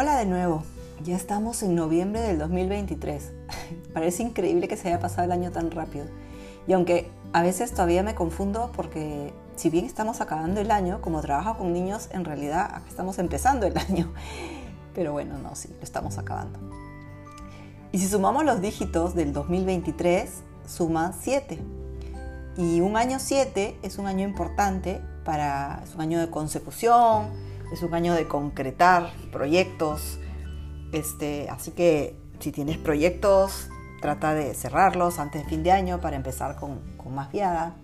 Hola de nuevo, ya estamos en noviembre del 2023. Parece increíble que se haya pasado el año tan rápido. Y aunque a veces todavía me confundo porque si bien estamos acabando el año, como trabajo con niños, en realidad estamos empezando el año. Pero bueno, no, sí, lo estamos acabando. Y si sumamos los dígitos del 2023, suma 7. Y un año 7 es un año importante para, es un año de consecución, es un año de concretar proyectos. Este, así que si tienes proyectos, trata de cerrarlos antes de fin de año para empezar con, con más viada.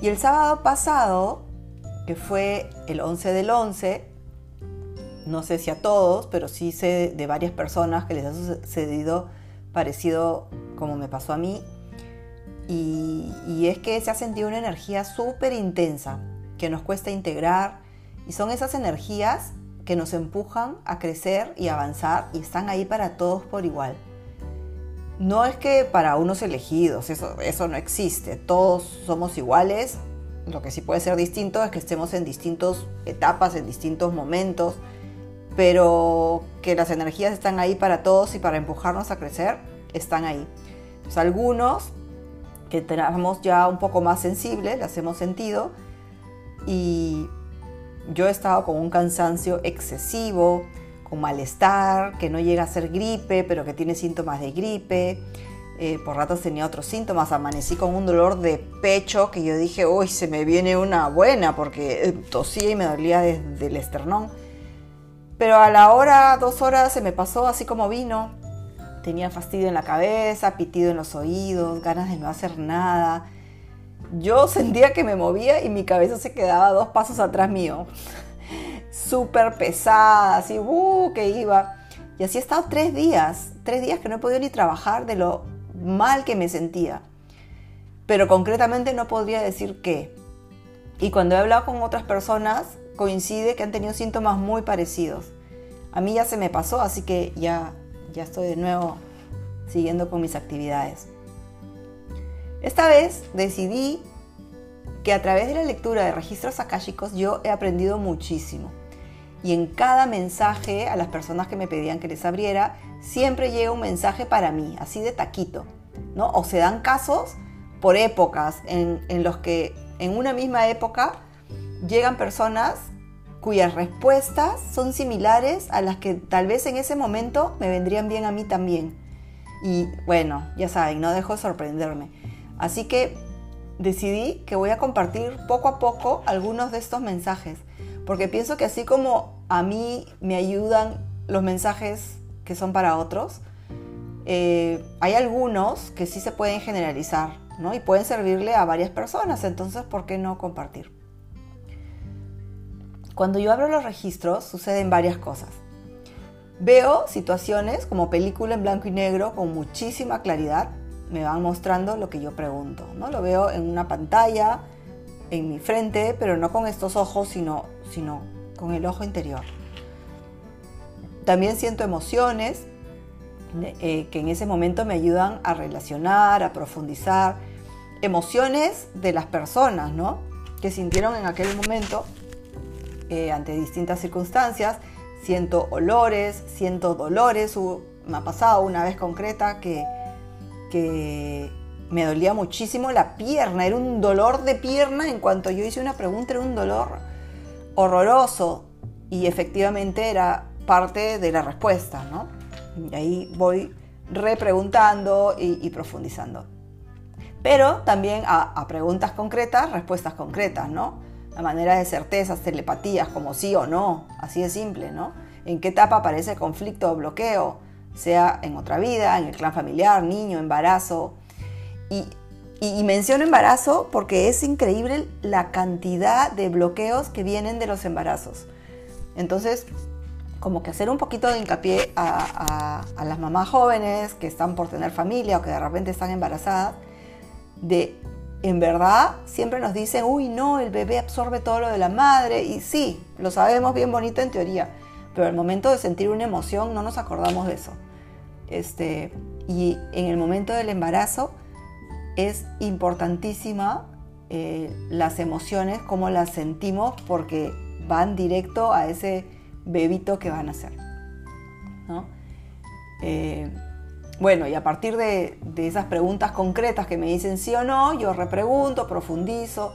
Y el sábado pasado, que fue el 11 del 11, no sé si a todos, pero sí sé de varias personas que les ha sucedido parecido como me pasó a mí. Y, y es que se ha sentido una energía súper intensa que nos cuesta integrar, y son esas energías que nos empujan a crecer y avanzar y están ahí para todos por igual. No es que para unos elegidos, eso, eso no existe. Todos somos iguales. Lo que sí puede ser distinto es que estemos en distintas etapas, en distintos momentos, pero que las energías están ahí para todos y para empujarnos a crecer, están ahí. Entonces, algunos que tenemos ya un poco más sensibles, las hemos sentido, y yo he estado con un cansancio excesivo, con malestar, que no llega a ser gripe, pero que tiene síntomas de gripe. Eh, por ratos tenía otros síntomas, amanecí con un dolor de pecho que yo dije, uy, se me viene una buena, porque eh, tosía y me dolía desde el esternón. Pero a la hora, dos horas, se me pasó así como vino. Tenía fastidio en la cabeza, pitido en los oídos, ganas de no hacer nada yo sentía que me movía y mi cabeza se quedaba dos pasos atrás mío. Súper pesada, así, uh, que iba. Y así he estado tres días, tres días que no he podido ni trabajar de lo mal que me sentía. Pero concretamente no podría decir qué. Y cuando he hablado con otras personas, coincide que han tenido síntomas muy parecidos. A mí ya se me pasó, así que ya, ya estoy de nuevo siguiendo con mis actividades. Esta vez decidí que a través de la lectura de registros akáshicos yo he aprendido muchísimo. Y en cada mensaje a las personas que me pedían que les abriera, siempre llega un mensaje para mí, así de taquito. ¿no? O se dan casos por épocas en, en los que en una misma época llegan personas cuyas respuestas son similares a las que tal vez en ese momento me vendrían bien a mí también. Y bueno, ya saben, no dejo de sorprenderme. Así que decidí que voy a compartir poco a poco algunos de estos mensajes, porque pienso que así como a mí me ayudan los mensajes que son para otros, eh, hay algunos que sí se pueden generalizar, ¿no? Y pueden servirle a varias personas, entonces, ¿por qué no compartir? Cuando yo abro los registros suceden varias cosas. Veo situaciones como película en blanco y negro con muchísima claridad me van mostrando lo que yo pregunto. ¿no? Lo veo en una pantalla, en mi frente, pero no con estos ojos, sino, sino con el ojo interior. También siento emociones eh, que en ese momento me ayudan a relacionar, a profundizar. Emociones de las personas, ¿no? Que sintieron en aquel momento eh, ante distintas circunstancias. Siento olores, siento dolores. me ha pasado una vez concreta que que me dolía muchísimo la pierna, era un dolor de pierna, en cuanto yo hice una pregunta era un dolor horroroso y efectivamente era parte de la respuesta, ¿no? Y ahí voy repreguntando y, profundizando. Pero también a, a, preguntas concretas, respuestas concretas, ¿no? La manera de certezas, telepatías, como sí o no, así de simple, ¿no? ¿En qué etapa aparece conflicto o bloqueo? Sea en otra vida, en el clan familiar, niño, embarazo. Y, menciono embarazo porque es increíble la cantidad de bloqueos que vienen de los embarazos. Entonces, como que hacer un poquito de hincapié a, a, las mamás jóvenes que están por tener familia o que de repente están embarazadas, de en verdad siempre nos dicen, uy, no, el bebé absorbe todo lo de la madre, y sí, lo sabemos bien bonito en teoría, pero al momento de sentir una emoción no nos acordamos de eso. Este, y en el momento del embarazo es importantísima eh, las emociones, cómo las sentimos, porque van directo a ese bebito que van a ser. Eh, bueno, y a partir de, esas preguntas concretas que me dicen sí o no, yo repregunto, profundizo.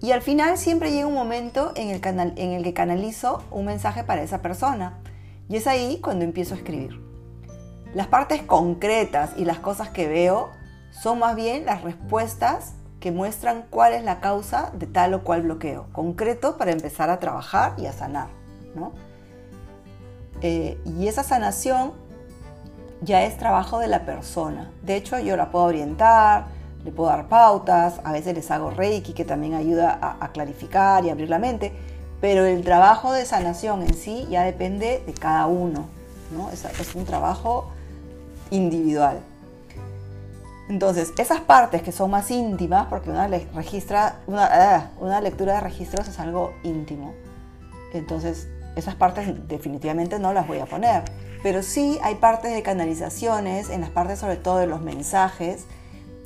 Y al final siempre llega un momento en el, canal, en el que canalizo un mensaje para esa persona. Y es ahí cuando empiezo a escribir. Las partes concretas y las cosas que veo son más bien las respuestas que muestran cuál es la causa de tal o cual bloqueo, concreto para empezar a trabajar y a sanar. Eh, y esa sanación ya es trabajo de la persona. De hecho, yo la puedo orientar, le puedo dar pautas, a veces les hago reiki que también ayuda a, clarificar y abrir la mente, pero el trabajo de sanación en sí ya depende de cada uno. ¿no? es un trabajo individual. Entonces, esas partes que son más íntimas, porque una, registra, ah, una, lectura de registros es algo íntimo, entonces esas partes definitivamente no las voy a poner. Pero sí hay partes de canalizaciones, en las partes sobre todo de los mensajes,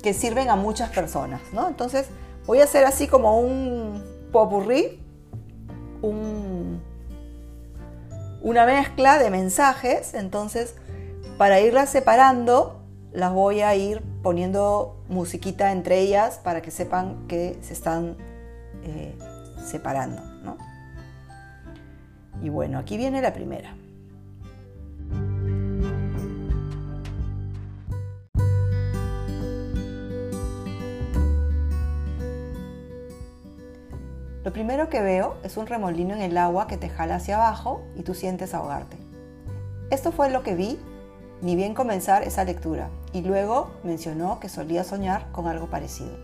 que sirven a muchas personas, ¿no? Entonces voy a hacer así como un popurrí, un, una mezcla de mensajes, entonces para irlas separando las voy a ir poniendo musiquita entre ellas para que sepan que se están eh, separando. Y bueno, aquí viene la primera. Lo primero que veo es un remolino en el agua que te jala hacia abajo y tú sientes ahogarte. Esto fue lo que vi ni bien comenzar esa lectura, y luego mencionó que solía soñar con algo parecido.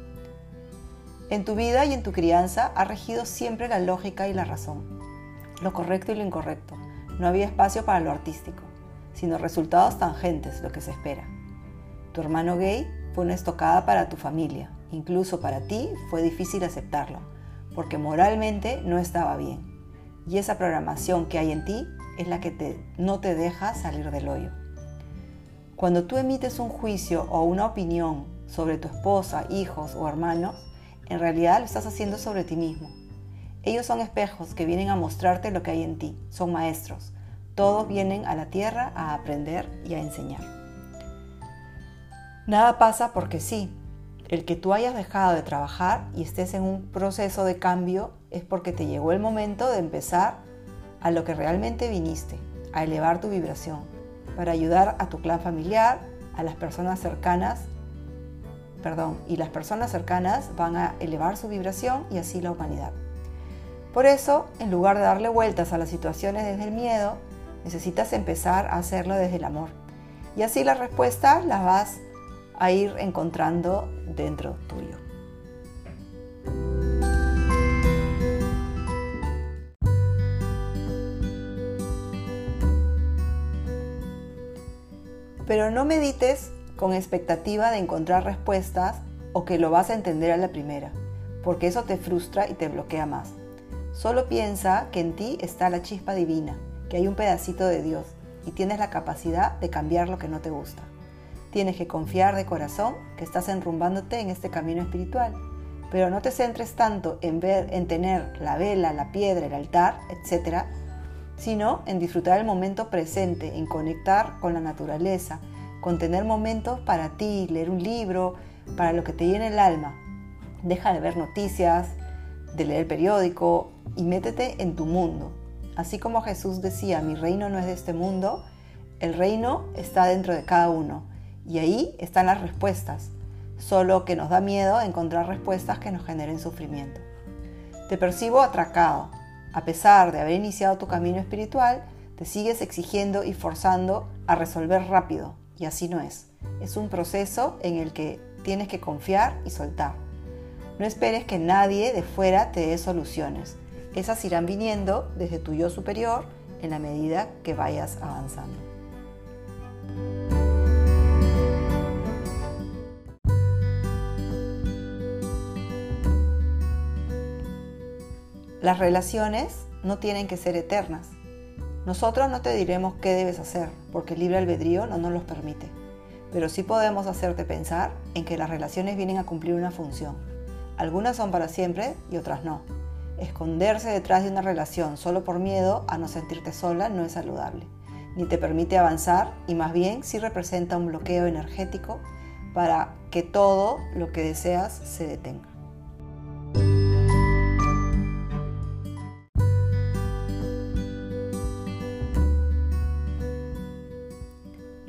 En tu vida y en tu crianza ha regido siempre la lógica y la razón, lo correcto y lo incorrecto. No había espacio para lo artístico, sino resultados tangentes, lo que se espera. Tu hermano gay fue una estocada para tu familia, incluso para ti fue difícil aceptarlo, porque moralmente no estaba bien. Y esa programación que hay en ti es la que no te deja salir del hoyo. Cuando tú emites un juicio o una opinión sobre tu esposa, hijos o hermanos, en realidad lo estás haciendo sobre ti mismo. Ellos son espejos que vienen a mostrarte lo que hay en ti, son maestros. Todos vienen a la tierra a aprender y a enseñar. Nada pasa porque sí. El que tú hayas dejado de trabajar y estés en un proceso de cambio es porque te llegó el momento de empezar a lo que realmente viniste, a elevar tu vibración, para ayudar a tu clan familiar, a las personas cercanas, perdón, y las personas cercanas van a elevar su vibración y así la humanidad. Por eso, en lugar de darle vueltas a las situaciones desde el miedo, necesitas empezar a hacerlo desde el amor. Y así la respuesta las vas a ir encontrando dentro tuyo. Pero no medites con expectativa de encontrar respuestas o que lo vas a entender a la primera, porque eso te frustra y te bloquea más. Solo piensa que en ti está la chispa divina, que hay un pedacito de Dios y tienes la capacidad de cambiar lo que no te gusta. Tienes que confiar de corazón que estás enrumbándote en este camino espiritual, pero no te centres tanto en ver, en tener la vela, la piedra, el altar, etcétera, sino en disfrutar el momento presente, en conectar con la naturaleza, con tener momentos para ti, leer un libro, para lo que te llene el alma. Deja de ver noticias, de leer el periódico y métete en tu mundo. Así como Jesús decía, mi reino no es de este mundo, el reino está dentro de cada uno y ahí están las respuestas, solo que nos da miedo encontrar respuestas que nos generen sufrimiento. Te percibo atracado, a pesar de haber iniciado tu camino espiritual, te sigues exigiendo y forzando a resolver rápido, y así no es. Es un proceso en el que tienes que confiar y soltar. No esperes que nadie de fuera te dé soluciones. Esas irán viniendo desde tu yo superior en la medida que vayas avanzando. Las relaciones no tienen que ser eternas. Nosotros no te diremos qué debes hacer, porque el libre albedrío no nos los permite. Pero sí podemos hacerte pensar en que las relaciones vienen a cumplir una función. Algunas son para siempre y otras no. Esconderse detrás de una relación solo por miedo a no sentirte sola no es saludable. ni te permite avanzar y más bien sí representa un bloqueo energético para que todo lo que deseas se detenga.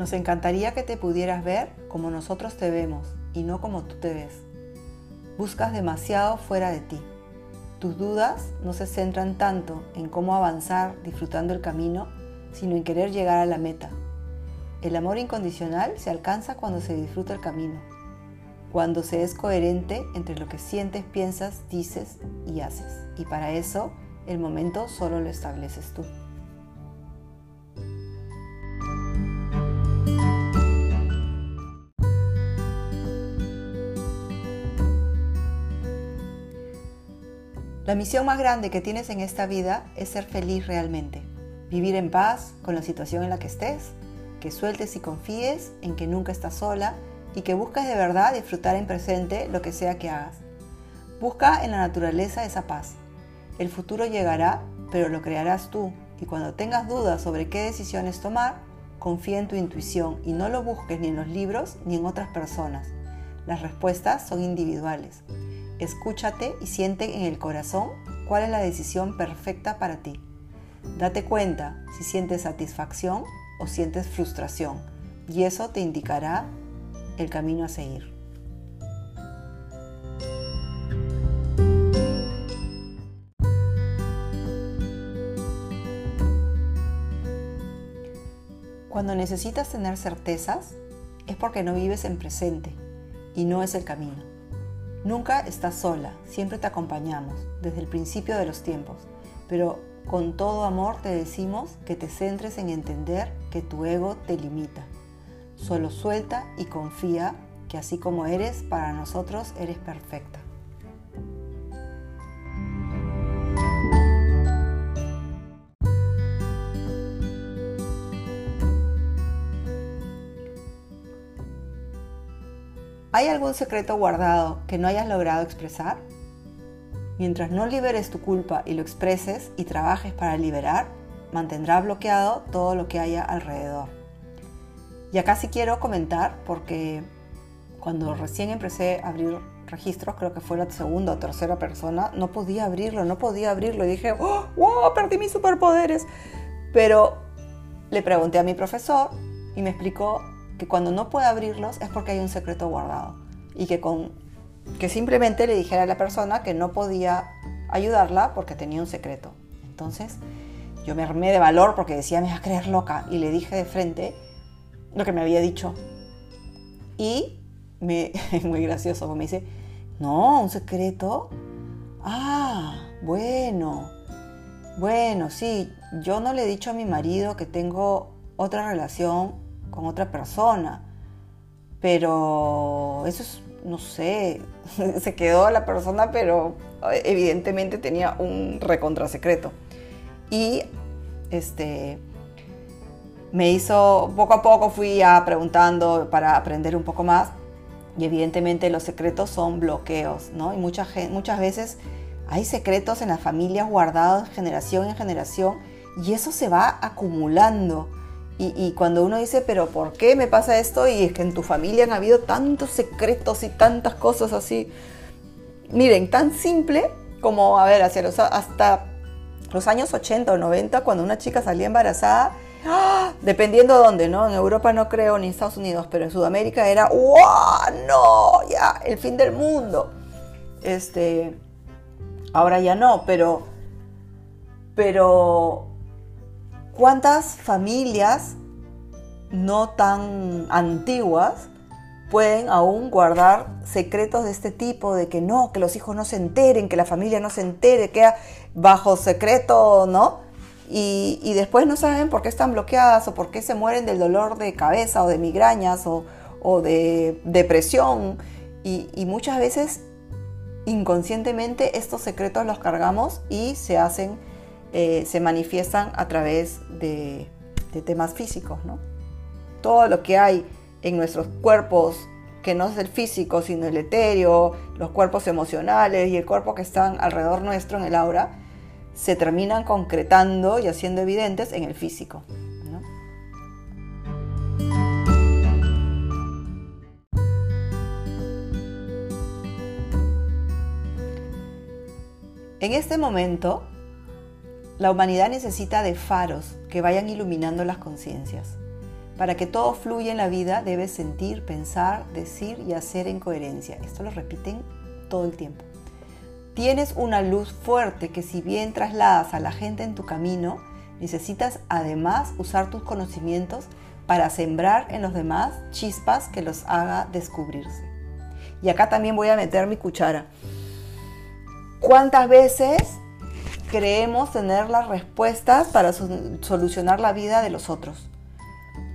Nos encantaría que te pudieras ver como nosotros te vemos y no como tú te ves. Buscas demasiado fuera de ti. Tus dudas no se centran tanto en cómo avanzar disfrutando el camino, sino en querer llegar a la meta. El amor incondicional se alcanza cuando se disfruta el camino, cuando se es coherente entre lo que sientes, piensas, dices y haces. Y para eso el momento solo lo estableces tú. La misión más grande que tienes en esta vida es ser feliz realmente, vivir en paz con la situación en la que estés, que sueltes y confíes en que nunca estás sola y que busques de verdad disfrutar en presente lo que sea que hagas. Busca en la naturaleza esa paz. El futuro llegará, pero lo crearás tú y cuando tengas dudas sobre qué decisiones tomar, confía en tu intuición y no lo busques ni en los libros ni en otras personas. Las respuestas son individuales. Escúchate y siente en el corazón cuál es la decisión perfecta para ti. Date cuenta si sientes satisfacción o sientes frustración y eso te indicará el camino a seguir. Cuando necesitas tener certezas es porque no vives en presente y no es el camino. Nunca estás sola, siempre te acompañamos, desde el principio de los tiempos, pero con todo amor te decimos que te centres en entender que tu ego te limita. Solo suelta y confía que así como eres, para nosotros eres perfecta. ¿Hay algún secreto guardado que no hayas logrado expresar? Mientras no liberes tu culpa y lo expreses y trabajes para liberar, mantendrá bloqueado todo lo que haya alrededor. Y acá sí quiero comentar porque cuando recién empecé a abrir registros, creo que fue la segunda o tercera persona, no podía abrirlo, no podía abrirlo. Y dije, ¡Oh, perdí mis superpoderes. Pero le pregunté a mi profesor y me explicó que cuando no puede abrirlos es porque hay un secreto guardado y que, con, que simplemente le dijera a la persona que no podía ayudarla porque tenía un secreto. Entonces yo me armé de valor porque decía me va a creer loca y le dije de frente lo que me había dicho. Y me, es muy gracioso, me dice, no, un secreto. Ah, bueno, bueno, sí, yo no le he dicho a mi marido que tengo otra relación con otra persona. Pero eso es, no sé, se quedó la persona, pero evidentemente tenía un recontra secreto. Y este me hizo, poco a poco fui a preguntando para aprender un poco más. Y evidentemente los secretos son bloqueos, ¿no? Y muchas, muchas veces hay secretos en las familias guardados generación en generación y eso se va acumulando. Y, cuando uno dice, pero ¿por qué me pasa esto? Y es que en tu familia han habido tantos secretos y tantas cosas así. Miren, tan simple como, a ver, hacia los, hasta los años 80 o 90, cuando una chica salía embarazada, ¡ah! dependiendo de dónde, ¿no? En Europa no creo, ni en Estados Unidos, pero en Sudamérica era, ¡wow! ¡No! Ya, el fin del mundo. Este, ahora ya no, pero, pero ¿Cuántas familias no tan antiguas pueden aún guardar secretos de este tipo, de que no, que los hijos no se enteren, que la familia no se entere, queda bajo secreto, ¿no? Y, después no saben por qué están bloqueadas o por qué se mueren del dolor de cabeza o de migrañas o, de depresión. y muchas veces inconscientemente estos secretos los cargamos y se hacen eh, se manifiestan a través de, de temas físicos, ¿no? Todo lo que hay en nuestros cuerpos, que no es el físico, sino el etéreo, los cuerpos emocionales y el cuerpo que están alrededor nuestro en el aura, se terminan concretando y haciendo evidentes en el físico. ¿no? En este momento la humanidad necesita de faros que vayan iluminando las conciencias. Para que todo fluya en la vida debes sentir, pensar, decir y hacer en coherencia. Esto lo repiten todo el tiempo. Tienes una luz fuerte que si bien trasladas a la gente en tu camino, necesitas además usar tus conocimientos para sembrar en los demás chispas que los haga descubrirse. Y acá también voy a meter mi cuchara. ¿Cuántas veces creemos tener las respuestas para solucionar la vida de los otros?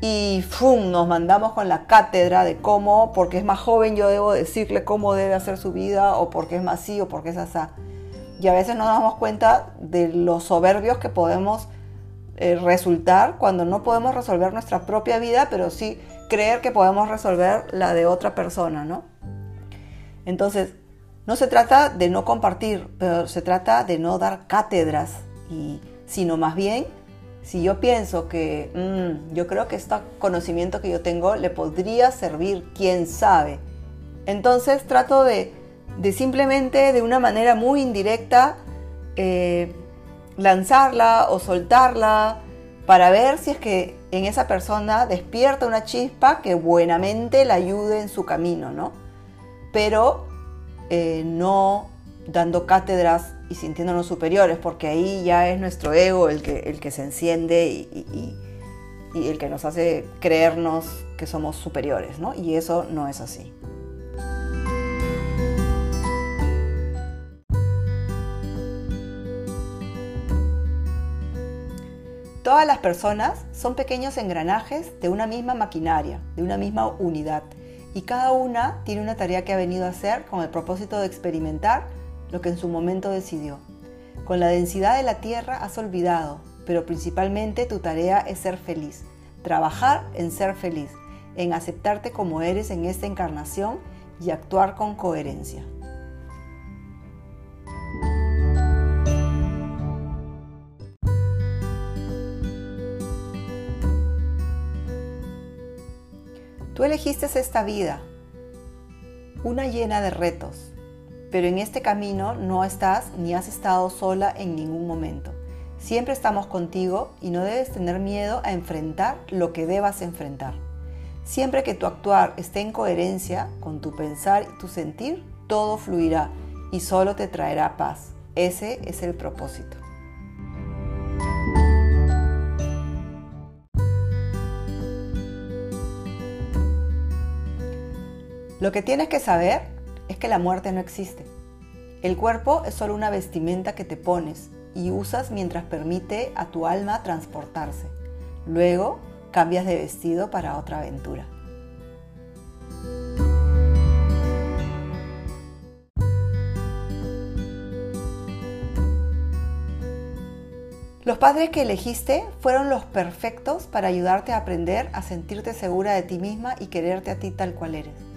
y ¡fum! nos mandamos con la cátedra de cómo, porque es más joven yo debo decirle cómo debe hacer su vida, o porque es más sí, o porque es así. Y a veces no nos damos cuenta de los soberbios que podemos eh, resultar cuando no podemos resolver nuestra propia vida, pero sí creer que podemos resolver la de otra persona, ¿no? Entonces, no se trata de no compartir, pero se trata de no dar cátedras, y, sino más bien si yo pienso que mm, yo creo que este conocimiento que yo tengo le podría servir, quién sabe, entonces trato de, simplemente de una manera muy indirecta eh, lanzarla o soltarla para ver si es que en esa persona despierta una chispa que buenamente la ayude en su camino, ¿no? Pero eh, no dando cátedras y sintiéndonos superiores, porque ahí ya es nuestro ego el que, el que se enciende y, el que nos hace creernos que somos superiores, ¿no? Y eso no es así. Todas las personas son pequeños engranajes de una misma maquinaria, de una misma unidad, y cada una tiene una tarea que ha venido a hacer con el propósito de experimentar lo que en su momento decidió. Con la densidad de la tierra has olvidado, pero principalmente tu tarea es ser feliz, trabajar en ser feliz, en aceptarte como eres en esta encarnación y actuar con coherencia. Tú elegiste esta vida, una llena de retos, pero en este camino no estás ni has estado sola en ningún momento. Siempre estamos contigo y no debes tener miedo a enfrentar lo que debas enfrentar. Siempre que tu actuar esté en coherencia con tu pensar y tu sentir, todo fluirá y solo te traerá paz. Ese es el propósito. Lo que tienes que saber es que la muerte no existe. El cuerpo es solo una vestimenta que te pones y usas mientras permite a tu alma transportarse. Luego cambias de vestido para otra aventura. Los padres que elegiste fueron los perfectos para ayudarte a aprender a sentirte segura de ti misma y quererte a ti tal cual eres.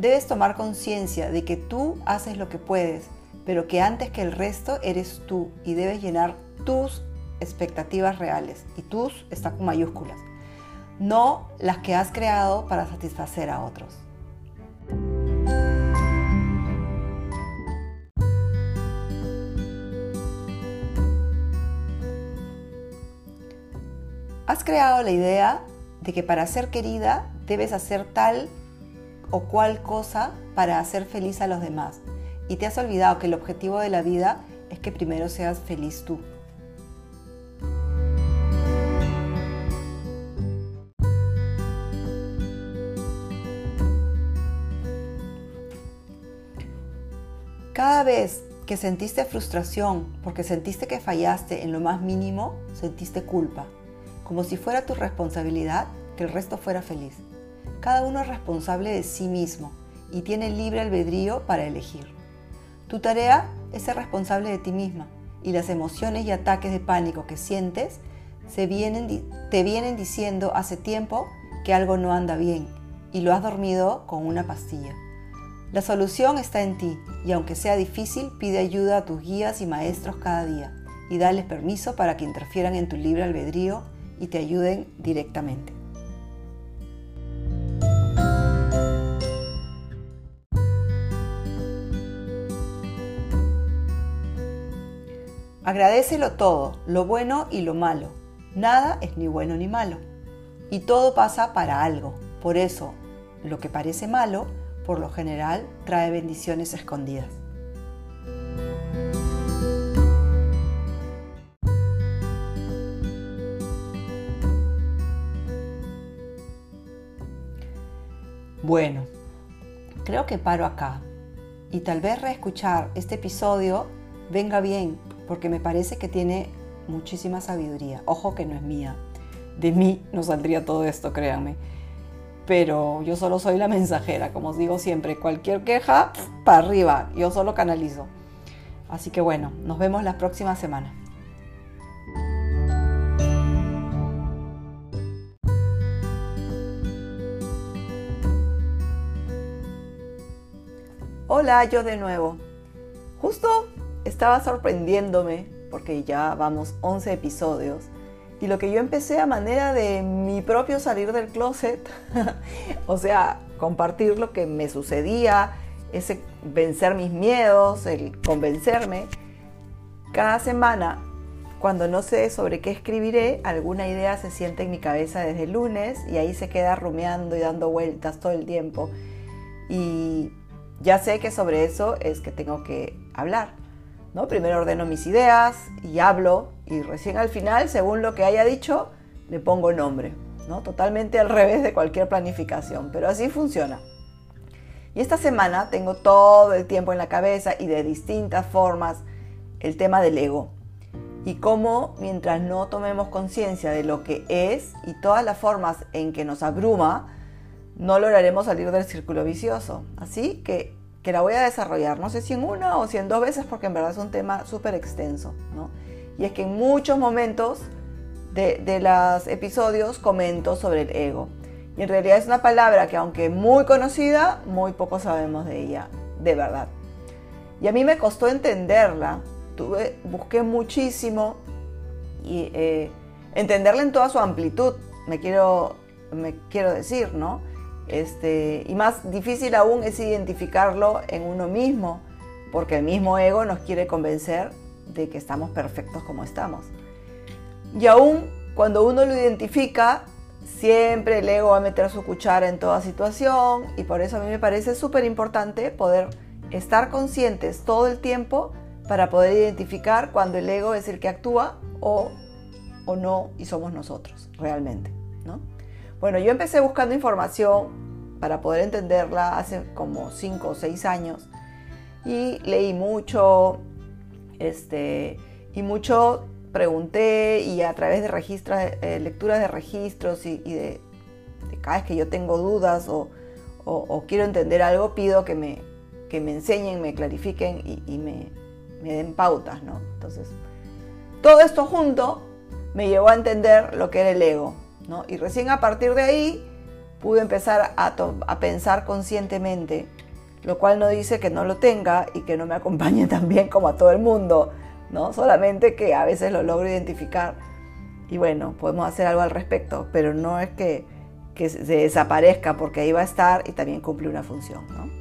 Debes tomar conciencia de que tú haces lo que puedes, pero que antes que el resto eres tú y debes llenar tus expectativas reales. Y tus está con mayúsculas, no las que has creado para satisfacer a otros. Has creado la idea de que para ser querida debes hacer tal o cual cosa para hacer feliz a los demás. Y te has olvidado que el objetivo de la vida es que primero seas feliz tú. Cada vez que sentiste frustración porque sentiste que fallaste en lo más mínimo, sentiste culpa, como si fuera tu responsabilidad que el resto fuera feliz. Cada uno es responsable de sí mismo y tiene libre albedrío para elegir. Tu tarea es ser responsable de ti misma y las emociones y ataques de pánico que sientes te vienen diciendo hace tiempo que algo no anda bien y lo has dormido con una pastilla. La solución está en ti y aunque sea difícil, pide ayuda a tus guías y maestros cada día y dales permiso para que interfieran en tu libre albedrío y te ayuden directamente. Agradecelo todo, lo bueno y lo malo. Nada es ni bueno ni malo. Y todo pasa para algo. Por eso, lo que parece malo, por lo general, trae bendiciones escondidas. Bueno, creo que paro acá y tal vez reescuchar este episodio venga bien porque me parece que tiene muchísima sabiduría. Ojo que no es mía. De mí no saldría todo esto, créanme. Pero yo solo soy la mensajera, como os digo siempre, cualquier queja, para arriba, yo solo canalizo. Así que bueno, nos vemos la próxima semana. Hola, yo de nuevo. Justo estaba sorprendiéndome porque ya vamos 11 episodios y lo que yo empecé a manera de mi propio salir del closet, o sea, compartir lo que me sucedía, ese vencer mis miedos, el convencerme, cada semana, cuando no sé sobre qué escribiré, alguna idea se siente en mi cabeza desde el lunes y ahí se queda rumeando y dando vueltas todo el tiempo. Y ya sé que sobre eso es que tengo que hablar. ¿No? Primero ordeno mis ideas y hablo y recién al final, según lo que haya dicho, le pongo nombre. ¿no? Totalmente al revés de cualquier planificación, pero así funciona. Y esta semana tengo todo el tiempo en la cabeza y de distintas formas el tema del ego. Y cómo mientras no tomemos conciencia de lo que es y todas las formas en que nos abruma, no lograremos salir del círculo vicioso. Así que, que la voy a desarrollar, no sé si en una o si en dos veces, porque en verdad es un tema súper extenso. ¿no? Y es que en muchos momentos de, de los episodios comento sobre el ego. Y en realidad es una palabra que aunque muy conocida, muy poco sabemos de ella, de verdad. Y a mí me costó entenderla. Tuve, busqué muchísimo y eh, entenderla en toda su amplitud, me quiero, me quiero decir, ¿no? Este, y más difícil aún es identificarlo en uno mismo, porque el mismo ego nos quiere convencer de que estamos perfectos como estamos. Y aún cuando uno lo identifica, siempre el ego va a meter su cuchara en toda situación y por eso a mí me parece súper importante poder estar conscientes todo el tiempo para poder identificar cuando el ego es el que actúa o, o no y somos nosotros realmente. ¿No? Bueno, yo empecé buscando información para poder entenderla hace como 5 o 6 años y leí mucho, este, y mucho pregunté y a través de registros, eh, lecturas de registros y, de, cada vez que yo tengo dudas o, quiero entender algo, pido que me, que me enseñen, me clarifiquen y, me, den pautas, ¿no? Entonces, todo esto junto me llevó a entender lo que era el ego, y recién a partir de ahí pude empezar a, a pensar conscientemente, lo cual no dice que no lo tenga y que no me acompañe tan bien como a todo el mundo, ¿no? Solamente que a veces lo logro identificar y bueno, podemos hacer algo al respecto, pero no es que, que se desaparezca porque ahí va a estar y también cumple una función, ¿no?